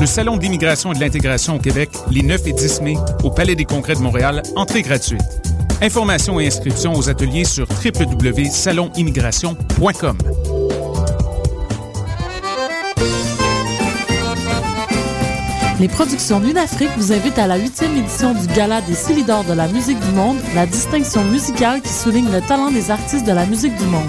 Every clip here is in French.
Le Salon d'immigration et de l'intégration au Québec, les 9 et 10 mai, au Palais des Congrès de Montréal, entrée gratuite. Informations et inscriptions aux ateliers sur www.salonimmigration.com. Les productions Afrique vous invitent à la huitième édition du Gala des Silidors de la musique du monde, la distinction musicale qui souligne le talent des artistes de la musique du monde.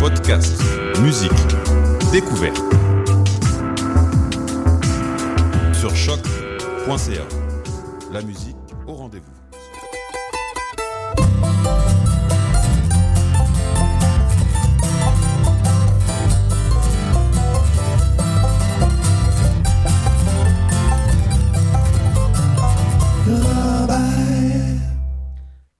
Podcast, musique, découverte. Sur choc.ca. La musique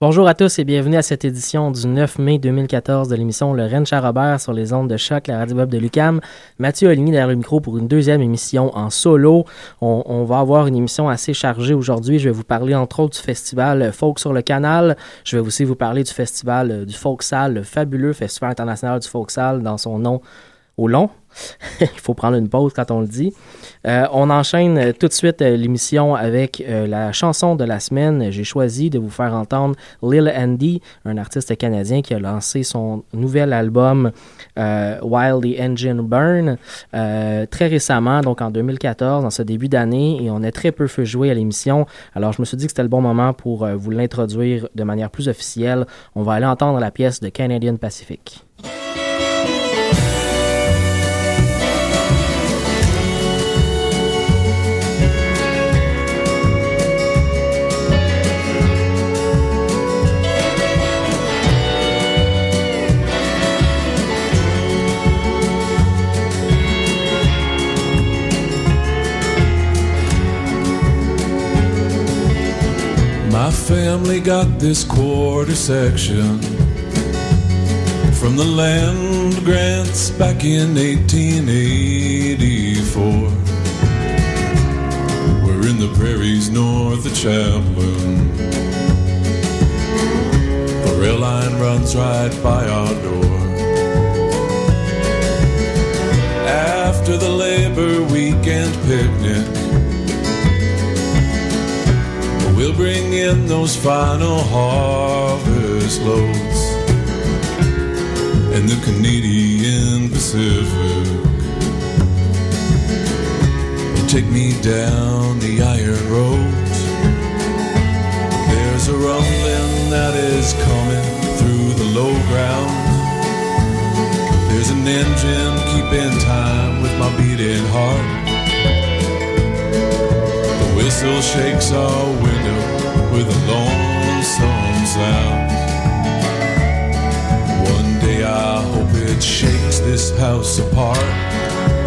Bonjour à tous et bienvenue à cette édition du 9 mai 2014 de l'émission Le Rennes Robert sur les ondes de choc, la radio web de Lucam. Mathieu Oligny derrière le micro pour une deuxième émission en solo. On, va avoir une émission assez chargée aujourd'hui. Je vais vous parler entre autres du festival Folk sur le canal. Je vais aussi vous parler du festival du Folksal, le fabuleux festival international du Folksal dans son nom au long. Il faut prendre une pause quand on le dit. Euh, on enchaîne euh, tout de suite euh, l'émission avec la chanson de la semaine. J'ai choisi de vous faire entendre Lil Andy, un artiste canadien qui a lancé son nouvel album While the Engine Burn très récemment, donc en 2014, dans ce début d'année, et on a très peu fait jouer à l'émission. Alors je me suis dit que c'était le bon moment pour vous l'introduire de manière plus officielle. On va aller entendre la pièce de Canadian Pacific. My family got this quarter section from the land grants back in 1884. We're in the prairies north of Champlin. The rail line runs right by our door. After the labor weekend picnic, We'll bring in those final harvest loads and the Canadian Pacific. And take me down the iron road. There's a rumbling that is coming through the low ground. There's an engine keeping time with my beating heart whistle shakes our window with a lonesome sound. One day I hope it shakes this house apart.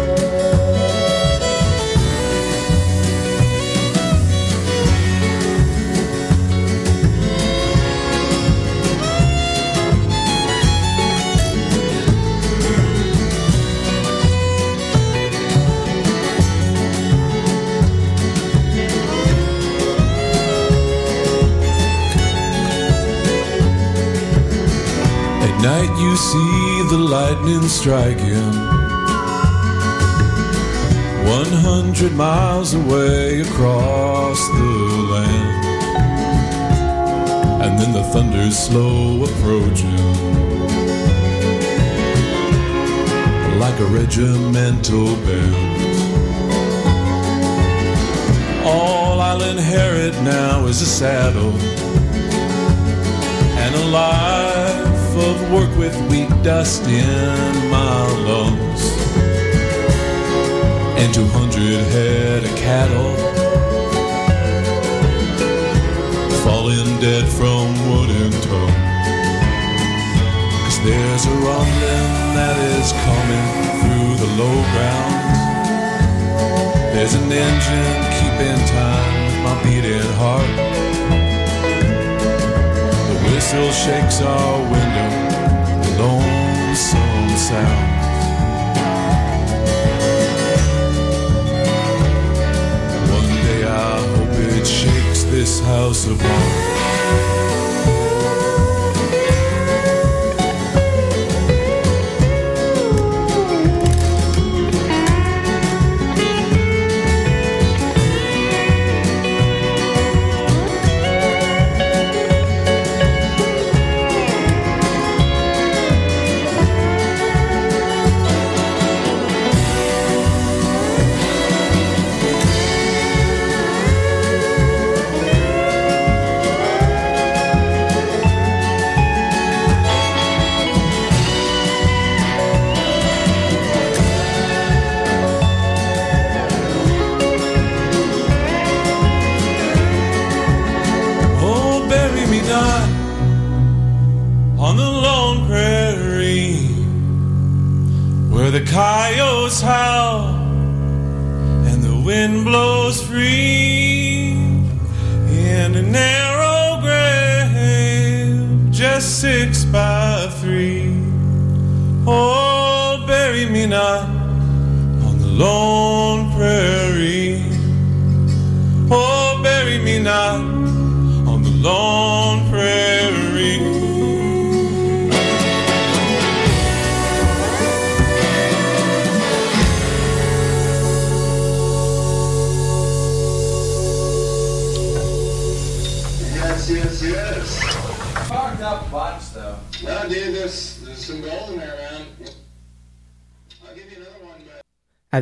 You see the lightning striking. One hundred miles away across the land. And then the thunder's slow approaching. Like a regimental band. All it now is a saddle and a life of work with wheat dust in my lungs and 200 head of cattle falling dead from wooden tongue. Cause there's a rumbling that is coming through the low ground. There's an engine keeping time with my beating heart. Whistle shakes our window, the lonesome sound. One day I hope it shakes this house apart. Oh,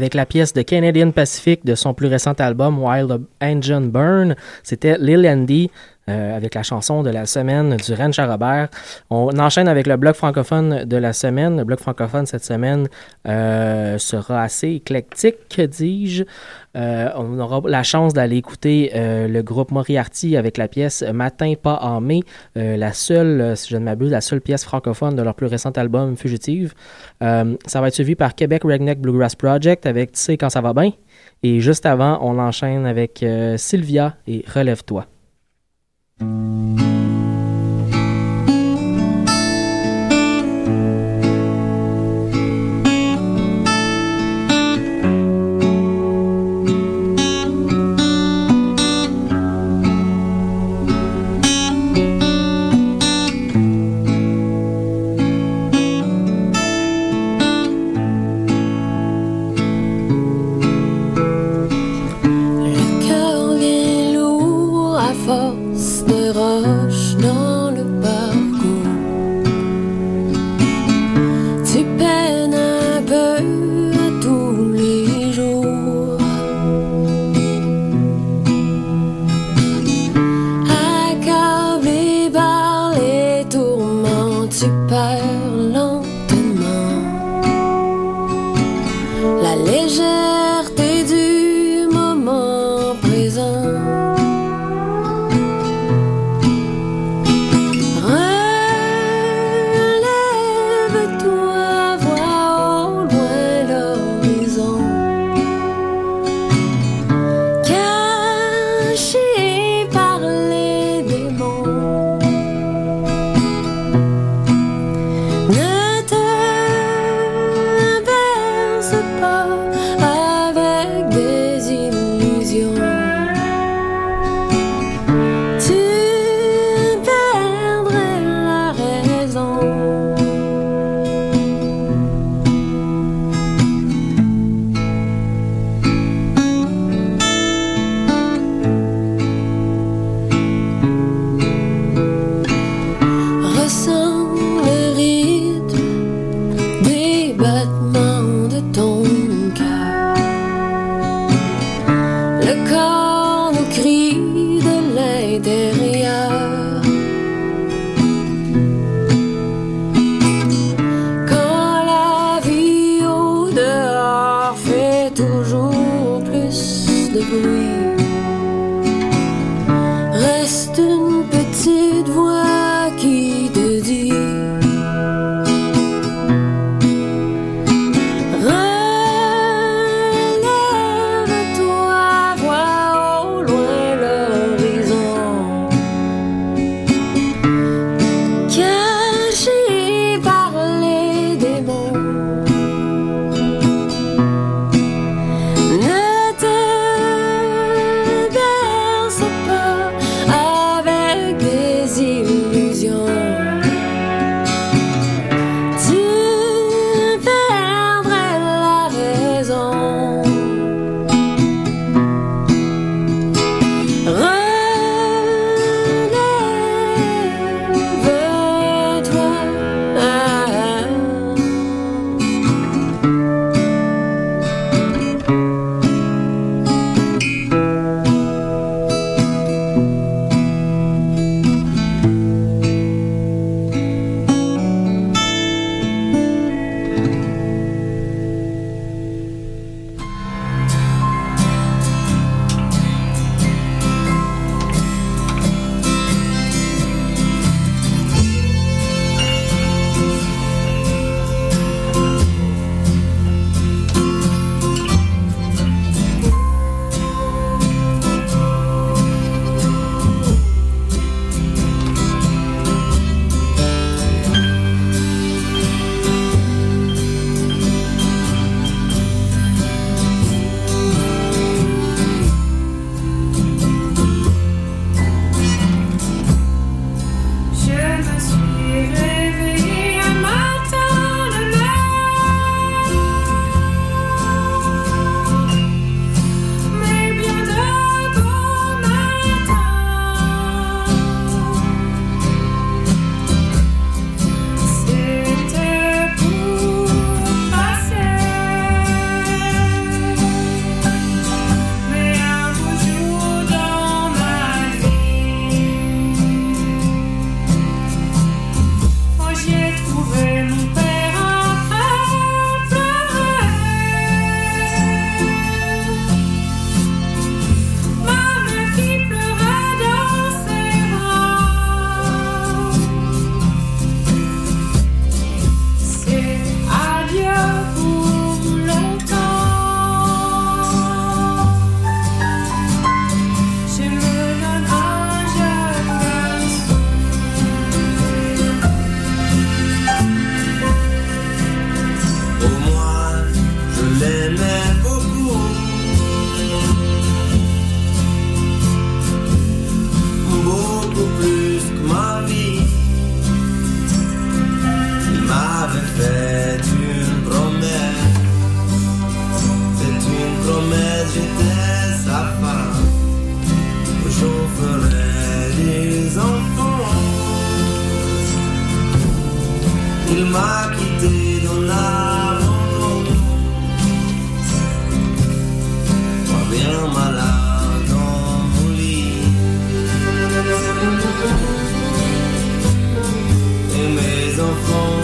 avec la pièce de Canadian Pacific de son plus récent album Wild Engine Burn. C'était Lil Andy euh, avec la chanson de la semaine du Ranch à Robert. On enchaîne avec le bloc francophone de la semaine. Le bloc francophone cette semaine euh, sera assez éclectique, dis-je. Euh, on aura la chance d'aller écouter euh, le groupe Moriarty avec la pièce Matin pas en mai, euh, la seule, euh, si je ne m'abuse, la seule pièce francophone de leur plus récent album Fugitive. Euh, ça va être suivi par Québec Redneck Bluegrass Project avec Tu sais quand ça va bien. Et juste avant, on enchaîne avec euh, Sylvia et Relève-toi. Thank you. Il m'a quitté dans l'avant. Moi bien malade dans mon lit. Et mes enfants.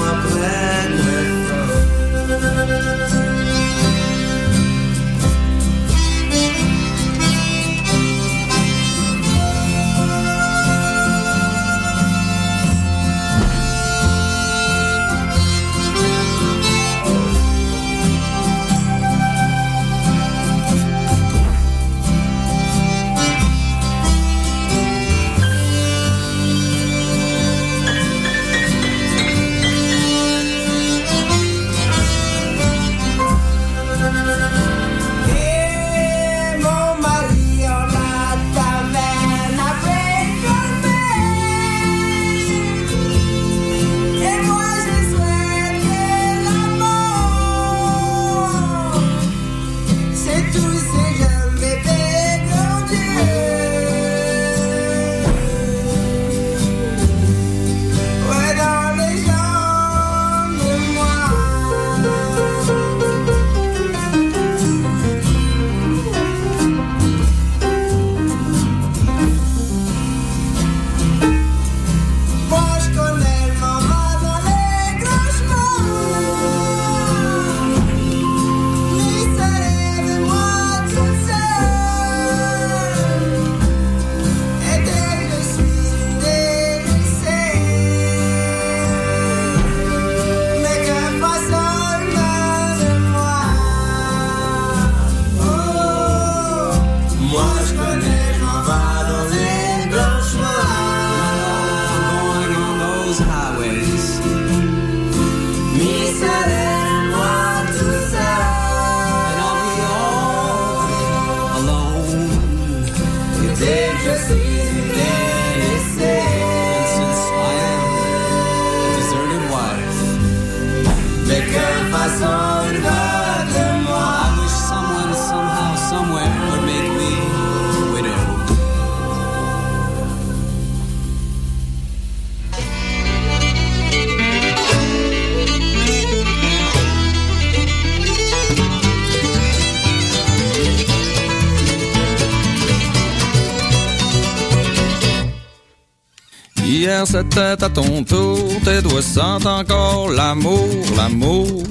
C'était à ton tour, tes doigts sentent encore l'amour, l'amour.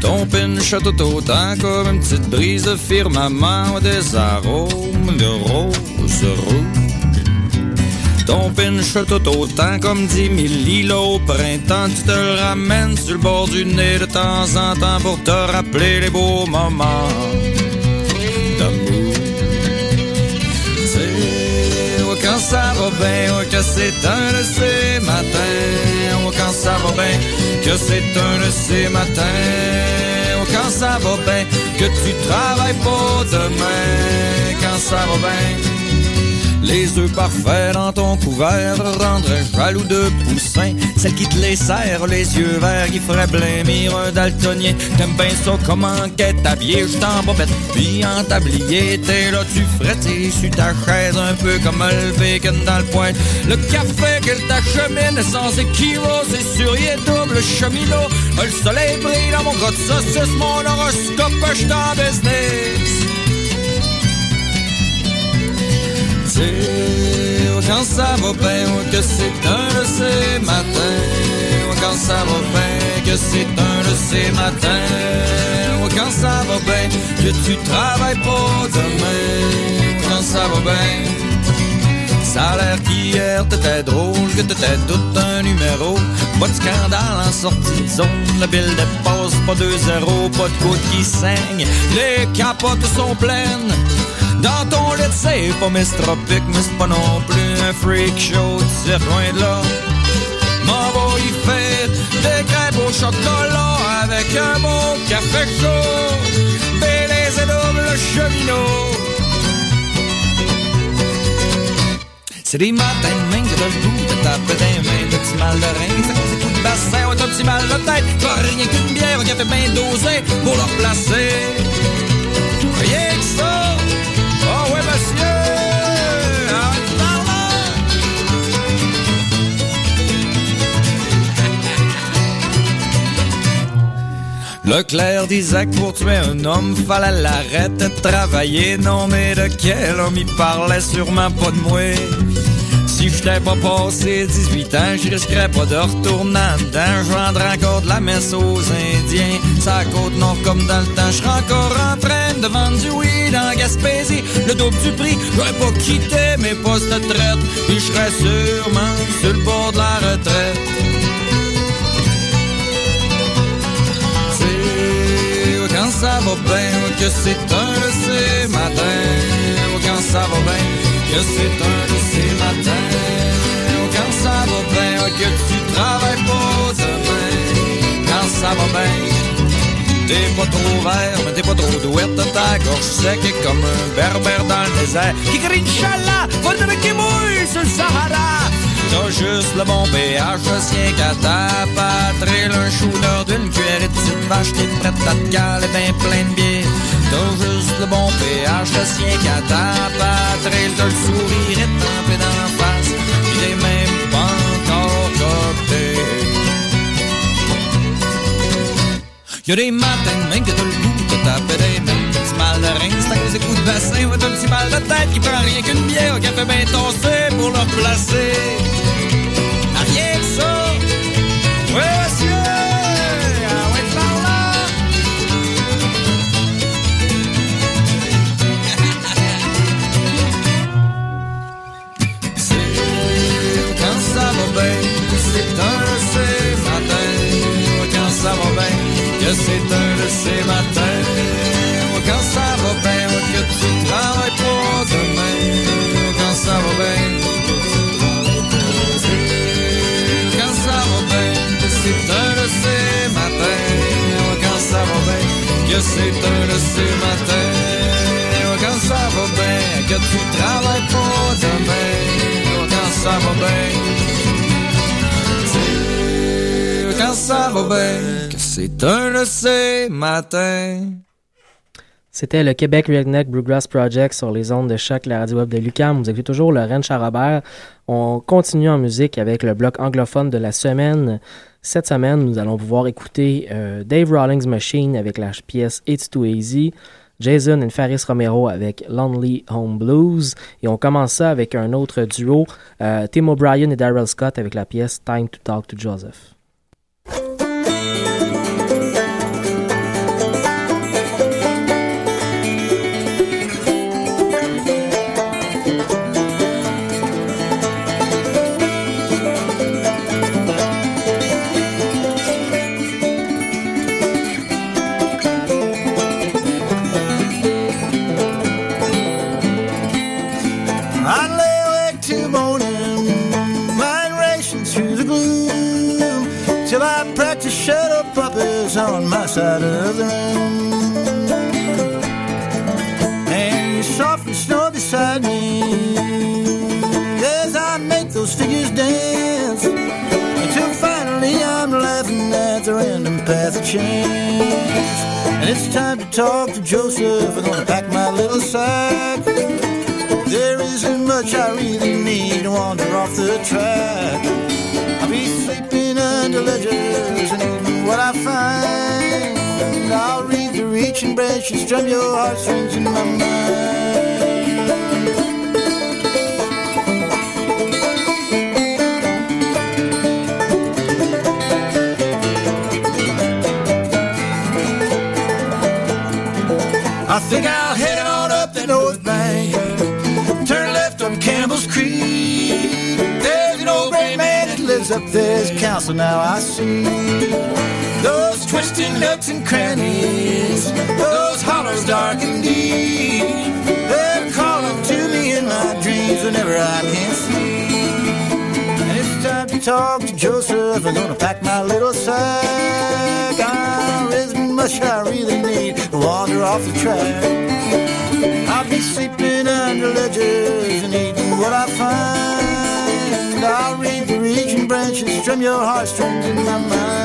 Ton pinch tout autant comme une petite brise de firmament des arômes de rose rouge. Ton pinch tout autant comme dix mille lilos au printemps, tu te le ramènes sur le bord du nez de temps en temps pour te rappeler les beaux moments bien, que c'est un de ces matins. Oh, quand ça va bien, que c'est un de ces matins. Oh, quand ça va bien, que tu travailles pas demain. Quand ça va bien. Les œufs parfaits dans ton couvert rendraient jaloux de poussin. Celle qui te les serre, les yeux verts, qui ferait blêmir un daltonien. T'aimes bien ça comment qu'est habillé, juste en bobette, puis en tablier. T'es là, tu frettes sur ta chaise, un peu comme le bacon dans le poing. Le café qu'elle t'achemine sans équivoque, c'est sur y est double cheminot. Le soleil brille dans mon gros de saucisse, mon horoscope, je en business. Quand ça va bien, que c'est un de ces matins. Quand ça va bien, que c'est un de ces matins. Quand ça va bien, que tu travailles pas demain. Quand ça va bien. Ça a l'air qu'hier t'étais drôle, que t'étais tout un numéro. Pas de scandale en sortie de zone, la bille dépasse pas 2-0, pas de côte qui saigne. Les capotes sont pleines. Dans ton lit, c'est pas mistropique, mais c'est pas non plus un freak show, tu sais, loin de là. M'en va y faire des crêpes au chocolat avec un bon café chaud, Bélez et double cheminot. C'est des matins de main que t'as le goût de taper des mains, de petit mal de rein, ça cause des bassin, ouais, petit mal de tête, pas rien qu'une bière, un café bien dosé pour le replacer. Rien que ça! Leclerc disait que pour tuer un homme, fallait l'arrêter de travailler. Non, mais de quel homme il parlait sûrement pas de moi. Si j'étais pas passé 18 ans, je risquerais pas de retourner dedans. Je vendrais encore de la messe aux Indiens. Ça côte nord comme dans le temps. Je encore en train de vendre du weed en Gaspésie. Le double du prix, j'aurais pas quitté mes postes de traite. Puis je serais sûrement sur le bord de la retraite. Quand ça va bien, que c'est un de ces matins. Quand ça va bien, que c'est un de ces matins. Quand ça va bien, que tu travailles pas demain. Quand ça va bien. T'es pas trop vert, mais t'es pas trop douette, ta gorge sec comme un berbère dans le désert qui crie Inch'Allah, va le qui mouille sur le Sahara. T'as juste le bon pH, je qu'à ta patrie, un shooter d'une cuillerée de petite vache, t'es prête à te caler ben plein de bière. T'as juste le bon pH, je sien qu'à ta patrie, t'as le sourire étampé dans la face, pis t'es même pas encore copté. Y'a des matins même que t'as le goût de taper des mains. Petit mal de rein, c'est des coups de bassin. Ouais, t'as un petit mal de tête qui prend rien qu'une bière au café bien tossé pour le replacer. Ah, rien que ça. c'est un de ces matins Quand ça va bien, que tu travailles pour demain Quand ça va bien, que c'est un de ces matins Quand ça va bien, que c'est un de ces matins Quand ça va bien, que tu travailles pour demain Quand ça va bien quand ça va bien, que c'est un. C'était le Québec Redneck Bluegrass Project sur les ondes de choc, la radio web de Lucam. Vous écoutez toujours le Ren Charrobert. On continue en musique avec le bloc anglophone de la semaine. Cette semaine, nous allons pouvoir écouter euh, Dave Rawlings Machine avec la pièce It's Too Easy, Jason et Faris Romero avec Lonely Home Blues. Et on commence ça avec un autre duo, euh, Tim O'Brien et Daryl Scott avec la pièce Time to Talk to Joseph. Side of the room. And you softly snore beside me as I make those figures dance, until finally I'm laughing at the random path of chance. And it's time to talk to Joseph. I'm gonna pack my little sack. There isn't much I really need to wander off the track. I'll be sleeping under ledges and eating what I find. I'll read the reaching branch and strum your heartstrings in my mind. I think I'll head on up the north bank turn left on Campbell's Creek. There's an old gray man that lives up there's council now I see. Those twisting nooks and crannies, those hollows dark and deep. They're calling to me in my dreams whenever I can't sleep. And it's time to talk to Joseph. I'm gonna pack my little sack. There isn't much I really need to wander off the track. I'll be sleeping under ledges and eating what I find. I'll read the reaching branches, strum your heartstrings in my mind.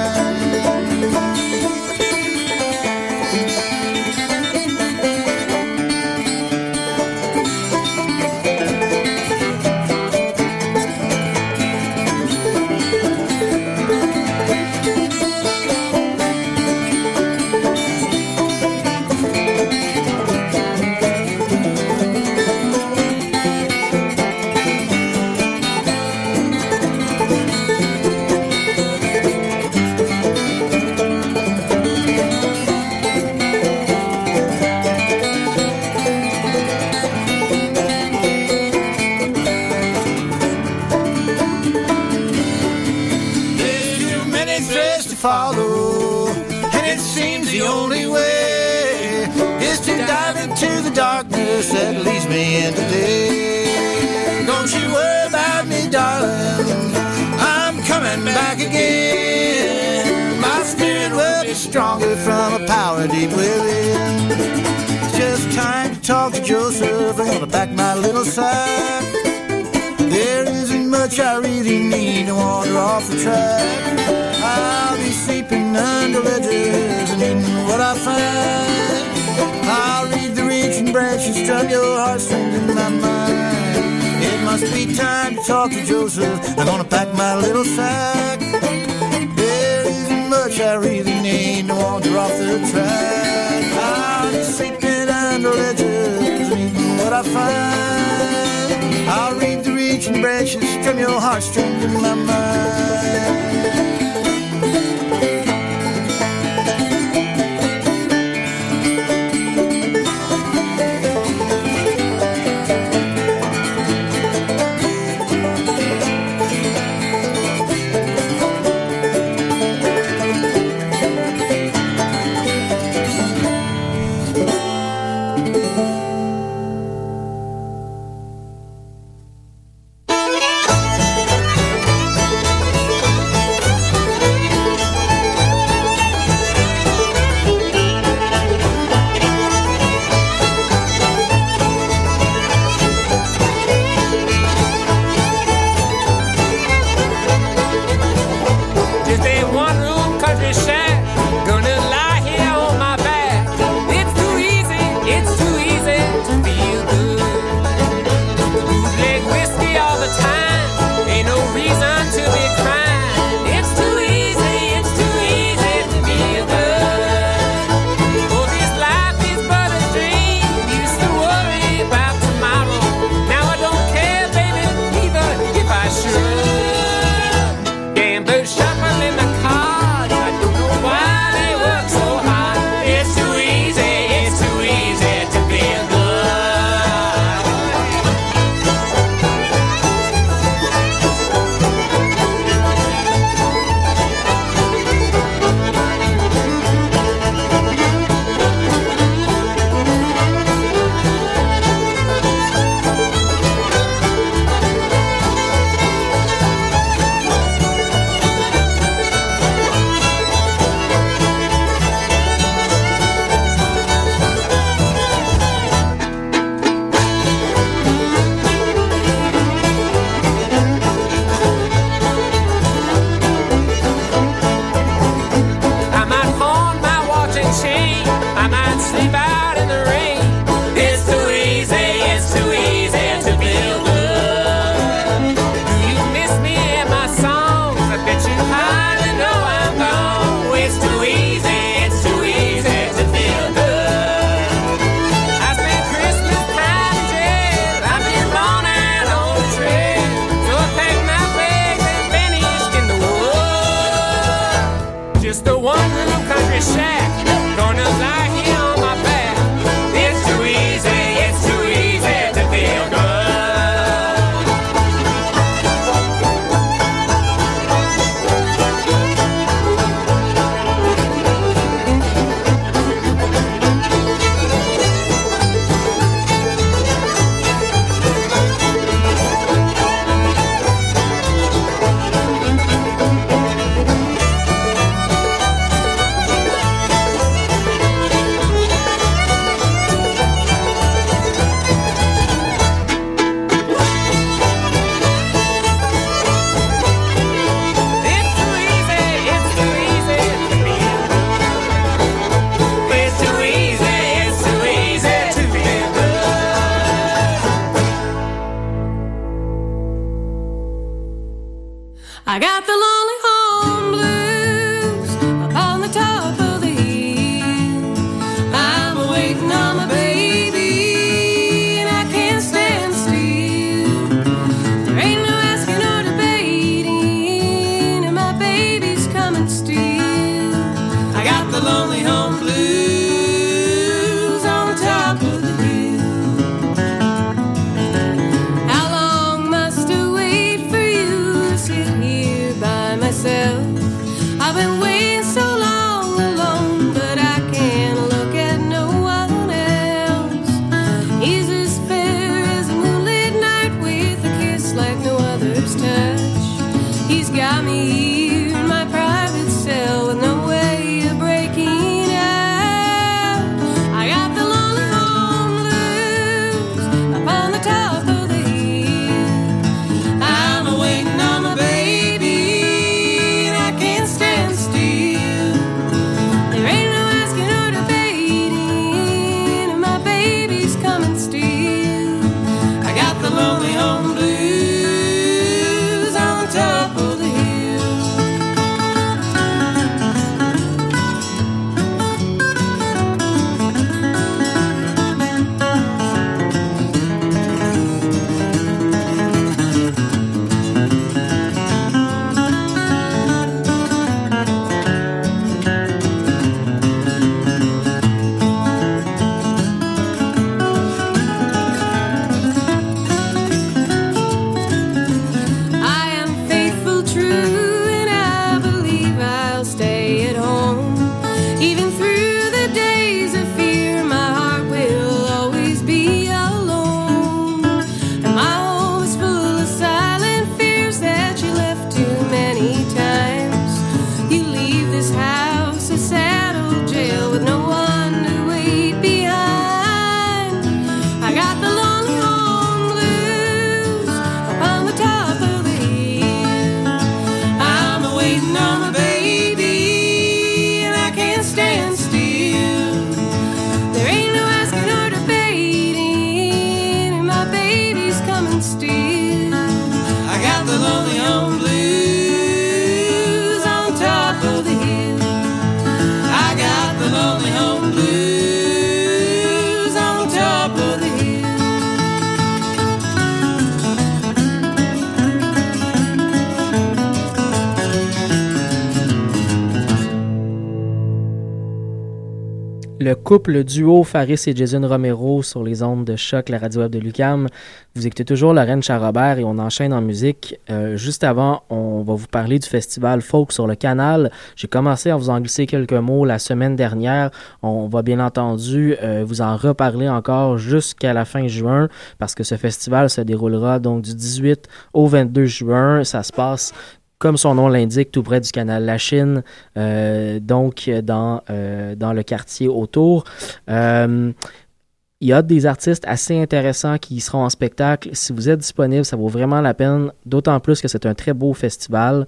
The darkness that leads me into day. Don't you worry about me, darling. I'm coming back again. My spirit will be stronger from a power deep within. Just time to talk to Joseph. I'm gonna pack my little sack. There isn't much I really need to wander off the track. I'll be sleeping under ledges and eating what I find. Branches, strum your heartstrings in my mind. It must be time to talk to Joseph. I'm gonna pack my little sack. There isn't much I really need to wander off the track. I'll be sleeping under ledges and what I find. I'll read the reaching branches, strum your heartstrings in my mind. Le couple duo Faris et Jason Romero sur les ondes de choc, la radio web de Lucam. Vous écoutez toujours Lorraine Charrobert et on enchaîne en musique. Euh, juste avant, on va vous parler du festival Folk sur le canal. J'ai commencé à vous en glisser quelques mots la semaine dernière. On va bien entendu euh, vous en reparler encore jusqu'à la fin juin parce que ce festival se déroulera donc du 18 au 22 juin. Ça se passe comme son nom l'indique, tout près du canal La Chine, euh, donc dans, euh, dans le quartier autour. Euh, il y a des artistes assez intéressants qui seront en spectacle. Si vous êtes disponible, ça vaut vraiment la peine, d'autant plus que c'est un très beau festival.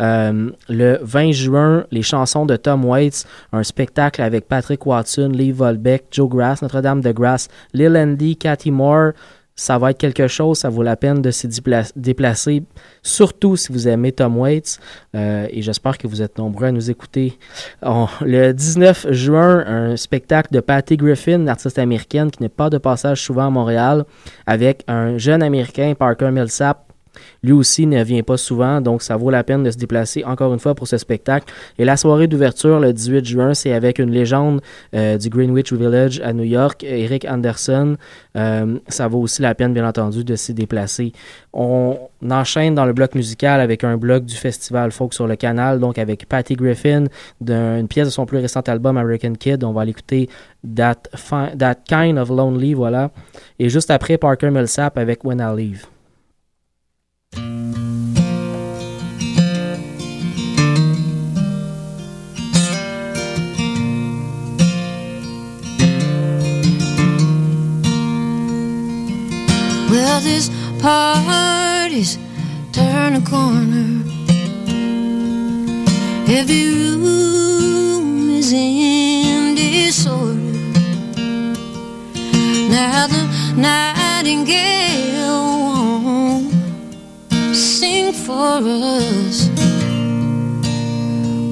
Euh, le 20 juin, les chansons de Tom Waits, un spectacle avec Patrick Watson, Lee Volbeck, Joe Grass, Notre-Dame de Grasse, Lil Andy, Cathy Moore, ça va être quelque chose, ça vaut la peine de s'y déplacer, surtout si vous aimez Tom Waits. Euh, et j'espère que vous êtes nombreux à nous écouter. Le 19 juin, un spectacle de Patty Griffin, artiste américaine qui n'est pas de passage souvent à Montréal, avec un jeune américain, Parker Millsap, lui aussi ne vient pas souvent, donc ça vaut la peine de se déplacer encore une fois pour ce spectacle. Et la soirée d'ouverture, le 18 juin, c'est avec une légende euh, du Greenwich Village à New York, Eric Anderson. Euh, ça vaut aussi la peine, bien entendu, de s'y déplacer. On enchaîne dans le bloc musical avec un bloc du festival Folk sur le canal, donc avec Patty Griffin, d'une pièce de son plus récent album American Kid. On va l'écouter That, That Kind of Lonely, voilà. Et juste après, Parker Millsap avec When I Leave. Well, this party's turn a corner. Every room is in disorder. Now the nightingale sing for us.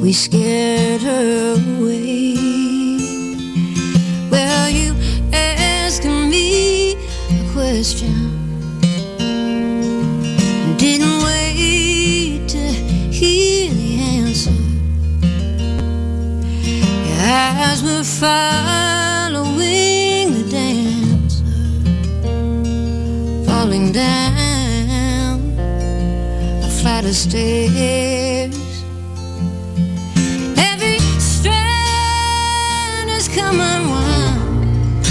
We scared her away. Well, you asking me a question. Didn't wait to hear the answer. Your eyes were following of stairs. Every strand has come unwound.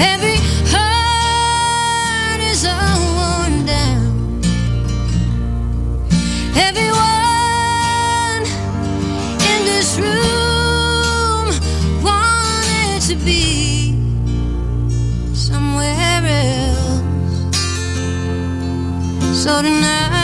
Every tonight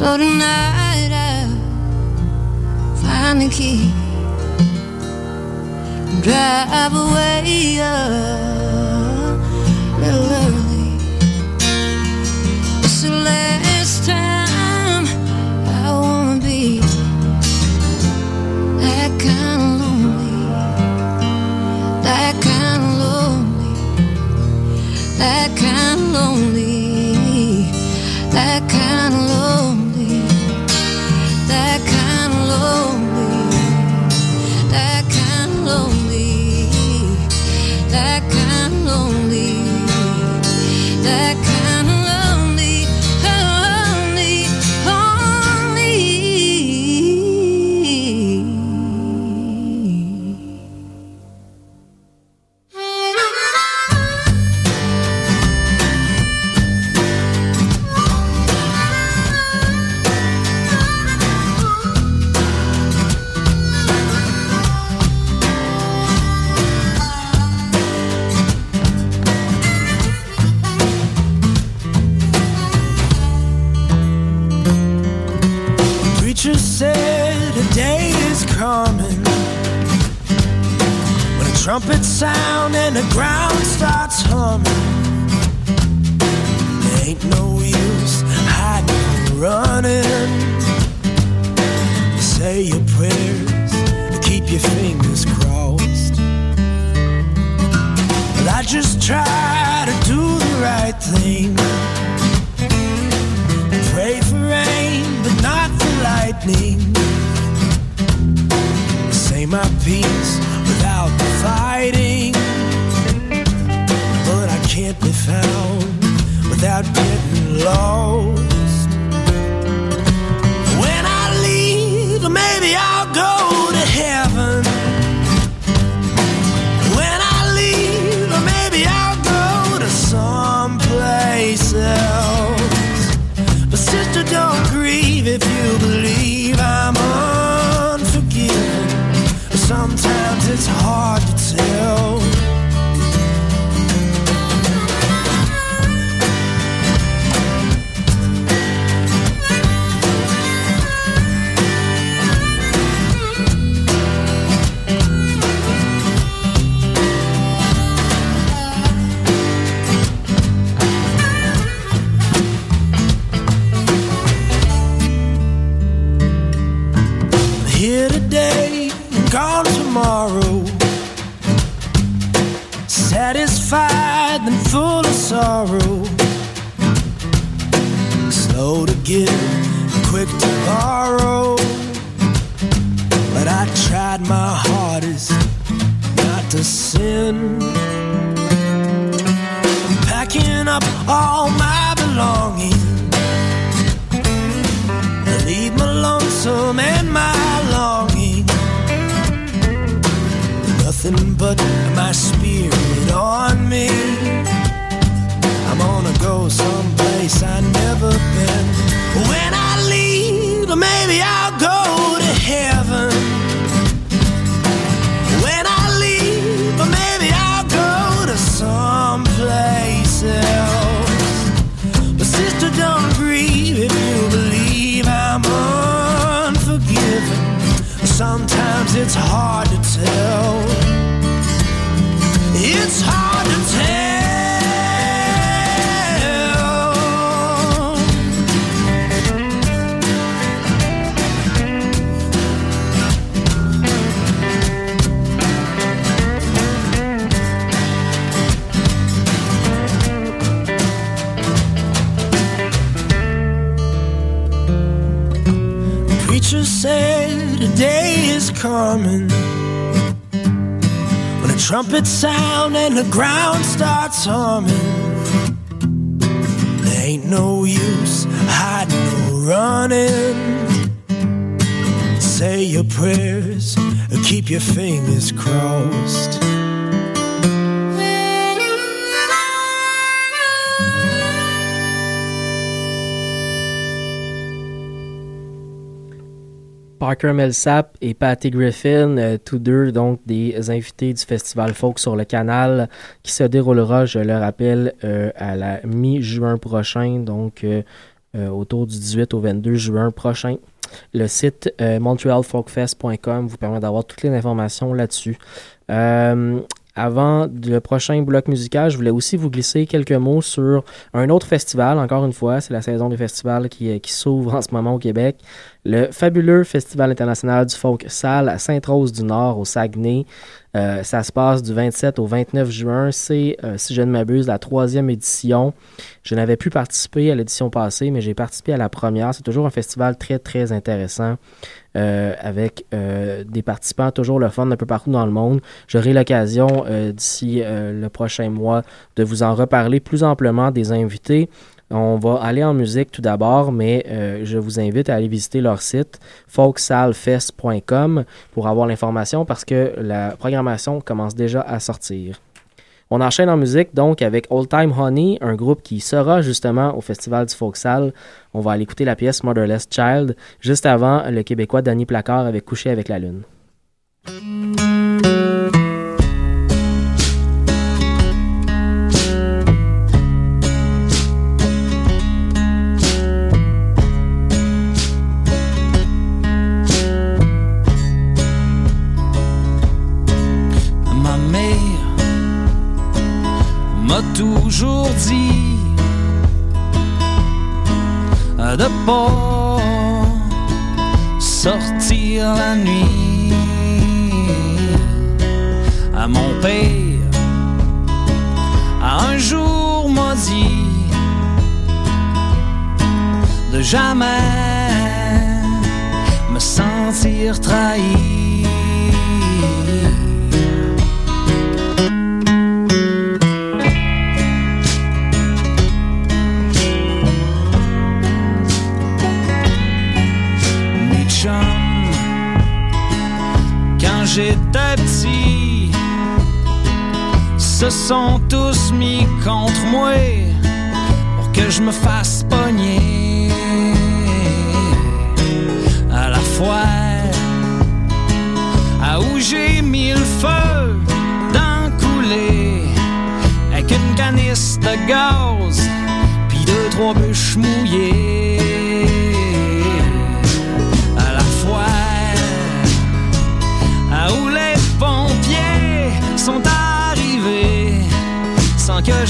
So tonight I'll find the key and drive away uh, a little early. It's the last time I wanna be that kind of lonely, that kind of lonely, that kind of lonely. When a trumpet sound and the ground starts humming. There ain't no use hiding or running. Say your prayers and keep your fingers crossed. But I just try to do the right thing. Pray for rain, but not for lightning. My peace without fighting. But I can't be found without getting lost. When I leave, maybe I'll go to heaven. Satisfied and full of sorrow. Slow to give, quick to borrow. But I tried my hardest not to sin. Packing up all my belongings. Leave my lonesome and my Nothing but my spirit on me. I'm gonna go someplace I never been. When I leave, maybe I'll go to heaven. When I leave, maybe I'll go to someplace else. But sister, don't grieve if you believe I'm unforgiven. Sometimes it's hard to tell. Coming when a trumpet sound and the ground starts humming. There ain't no use hiding or running. Say your prayers and keep your fingers crossed. Parker Millsap et Patty Griffin, euh, tous deux donc des invités du festival Folk sur le canal qui se déroulera, je le rappelle, euh, à la mi-juin prochain, donc euh, autour du 18 au 22 juin prochain. le site montrealfolkfest.com vous permet d'avoir toutes les informations là-dessus. Avant le prochain bloc musical, je voulais aussi vous glisser quelques mots sur un autre festival. Encore une fois, c'est la saison des festivals qui s'ouvre en ce moment au Québec. Le fabuleux Festival international du folk salle à Sainte-Rose-du-Nord, au Saguenay. Euh, ça se passe du 27 au 29 juin. C'est, euh, si je ne m'abuse, la troisième édition. Je n'avais pu participer à l'édition passée, mais j'ai participé à la première. C'est toujours un festival très, très intéressant. Euh, avec euh, des participants toujours le fun un peu partout dans le monde. J'aurai l'occasion euh, d'ici le prochain mois de vous en reparler plus amplement des invités. On va aller en musique tout d'abord, mais je vous invite à aller visiter leur site folksalfest.com pour avoir l'information parce que la programmation commence déjà à sortir. On enchaîne en musique donc avec Old Time Honey, un groupe qui sera justement au Festival du Folksal. On va aller écouter la pièce Motherless Child. Juste avant, le Québécois Danny Placard avait couché avec la lune.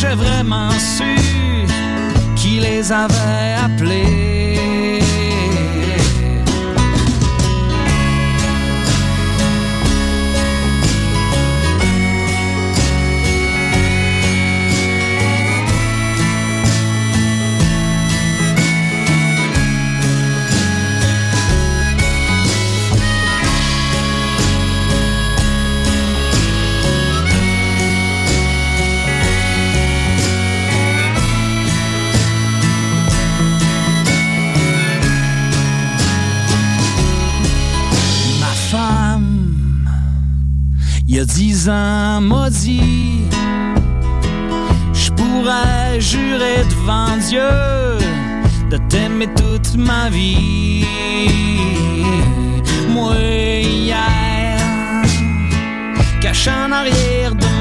J'ai vraiment su qui les avait appelés. Dieu de t'aimer toute ma vie. Moi, hier, caché en arrière de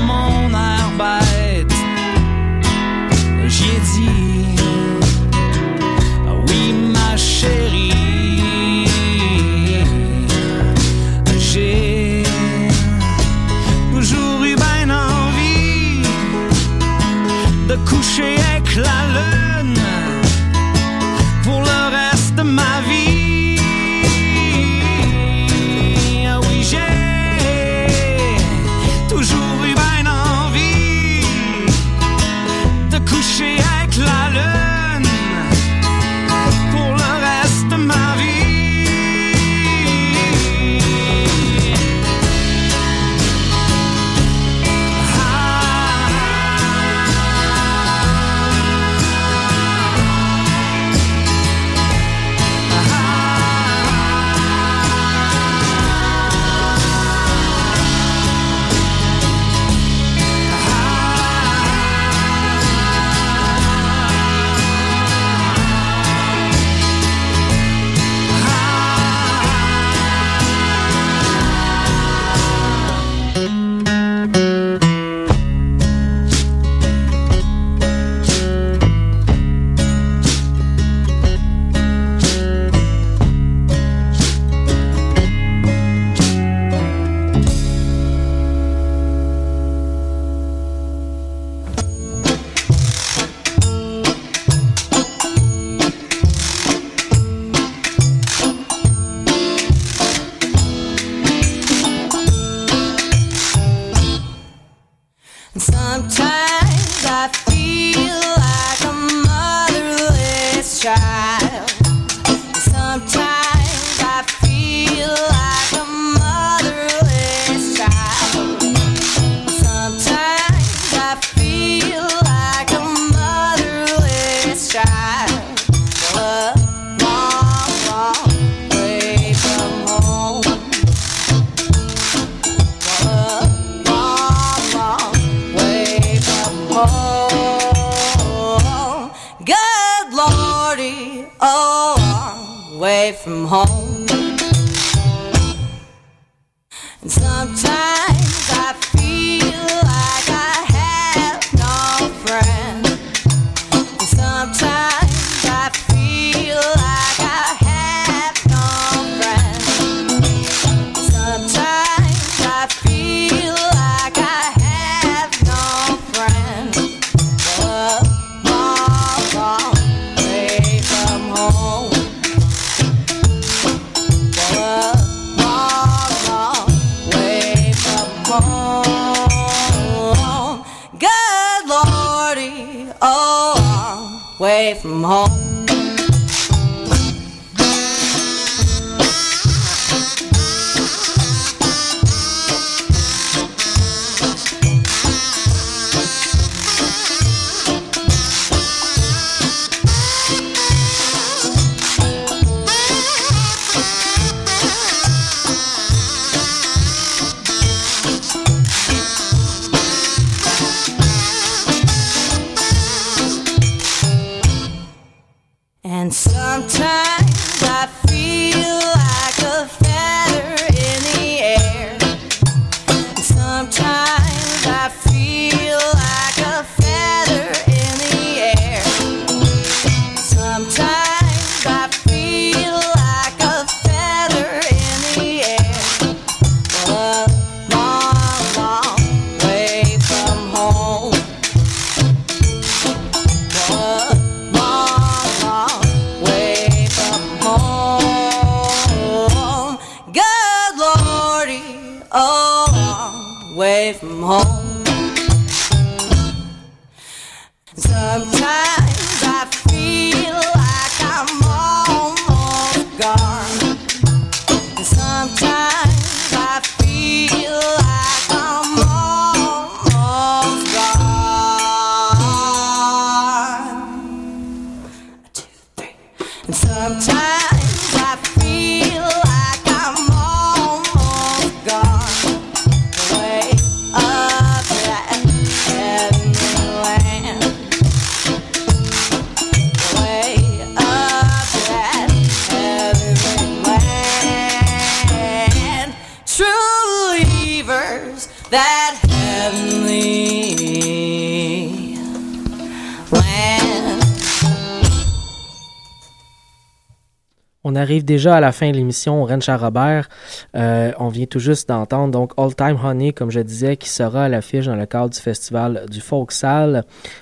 arrive déjà à la fin de l'émission Rencha Robert. Euh, on vient tout juste d'entendre donc All Time Honey, comme je disais, qui sera à l'affiche dans le cadre du festival du Folk.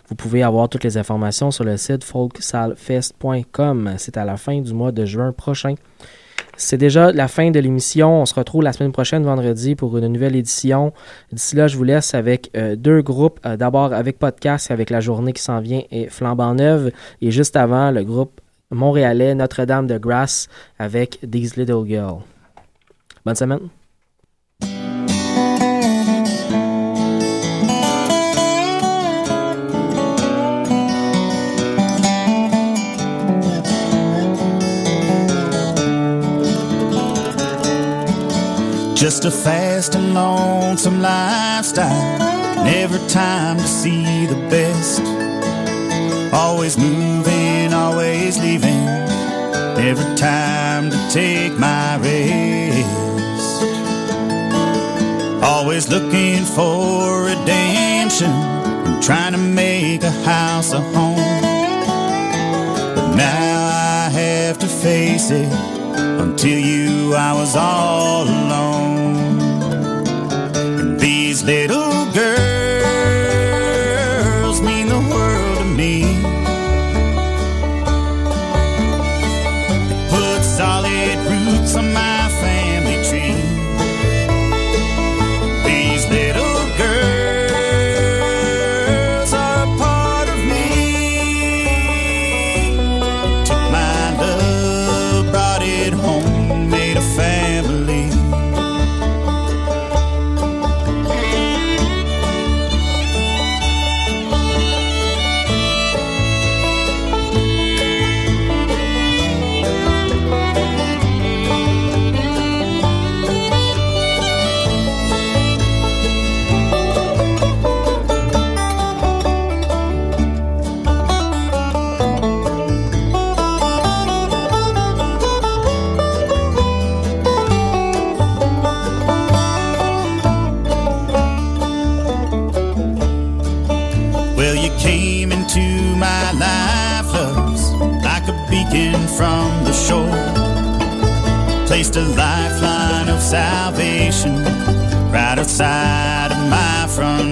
Vous pouvez avoir toutes les informations sur le site folksalfest.com. C'est à la fin du mois de juin prochain. C'est déjà la fin de l'émission. On se retrouve la semaine prochaine, vendredi, pour une nouvelle édition. D'ici là, je vous laisse avec euh, deux groupes. Euh, D'abord avec Podcast, avec la journée qui s'en vient et Flambant Neuve. Et juste avant, le groupe montréalais Notre-Dame de Grasse avec These Little Girls. Bonne semaine. Just a fast and lonesome lifestyle. Never time to see the best. Always moving, always leaving. Never time to take my rest. Always looking for redemption. and trying to make a house a home. But now I have to face it. Until you, I was all alone. side of my front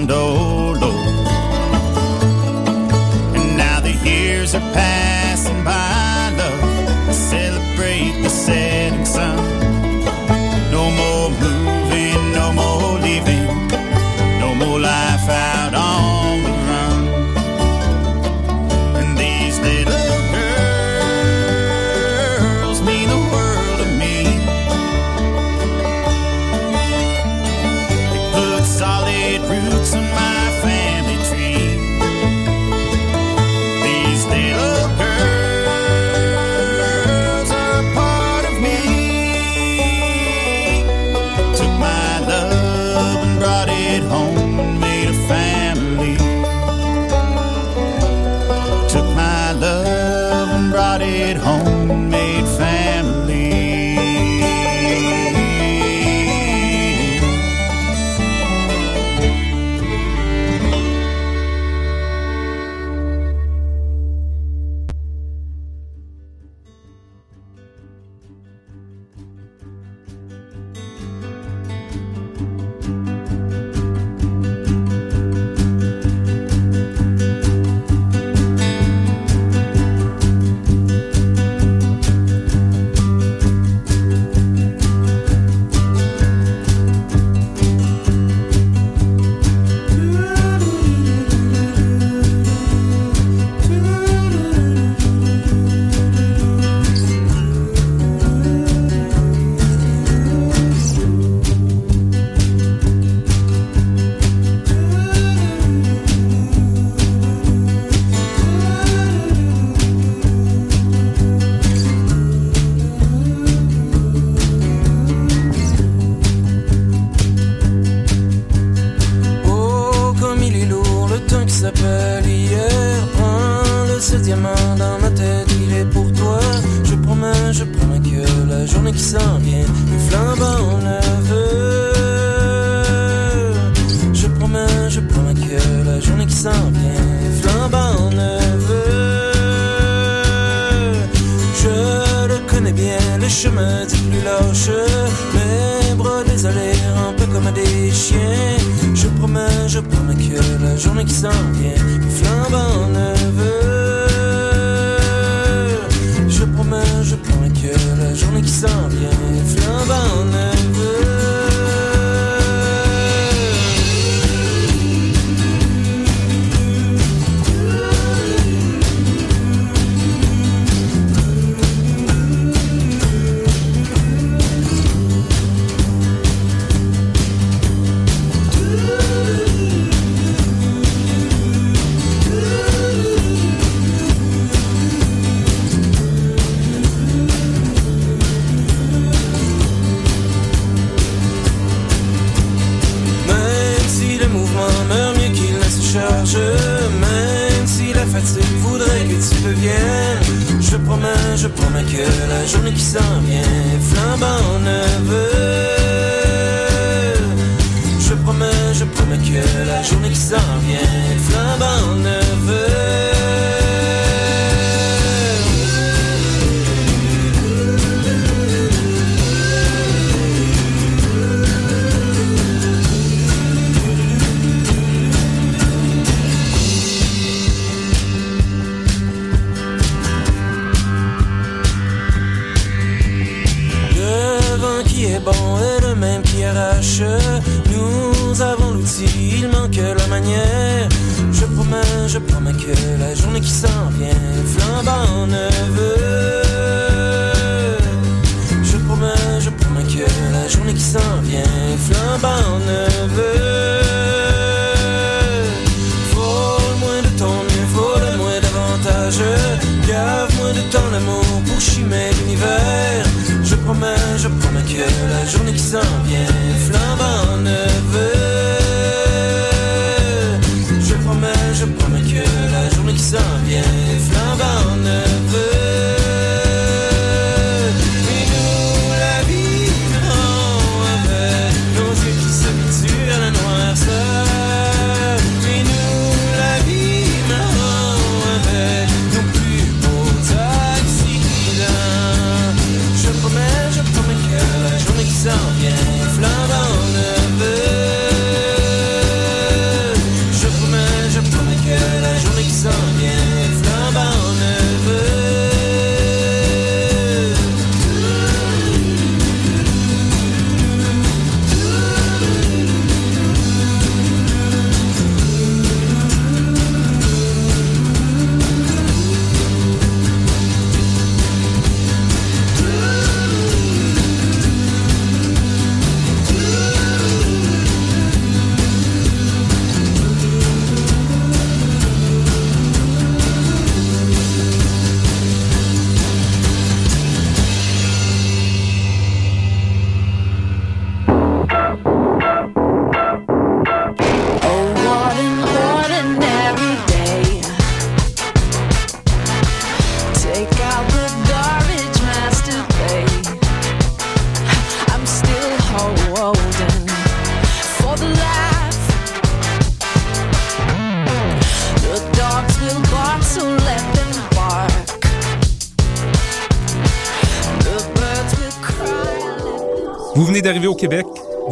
un peu comme des chiens. Je promets, je promets que la journée qui s'en vient me flambe en neveu. Je promets, je promets que la journée qui s'en vient me flambe en neveu. rageux. Gave moins de temps l'amour pour chimer l'univers. Je promets, je promets que la journée qui s'en vient flambant en neveu.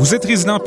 Vous êtes résident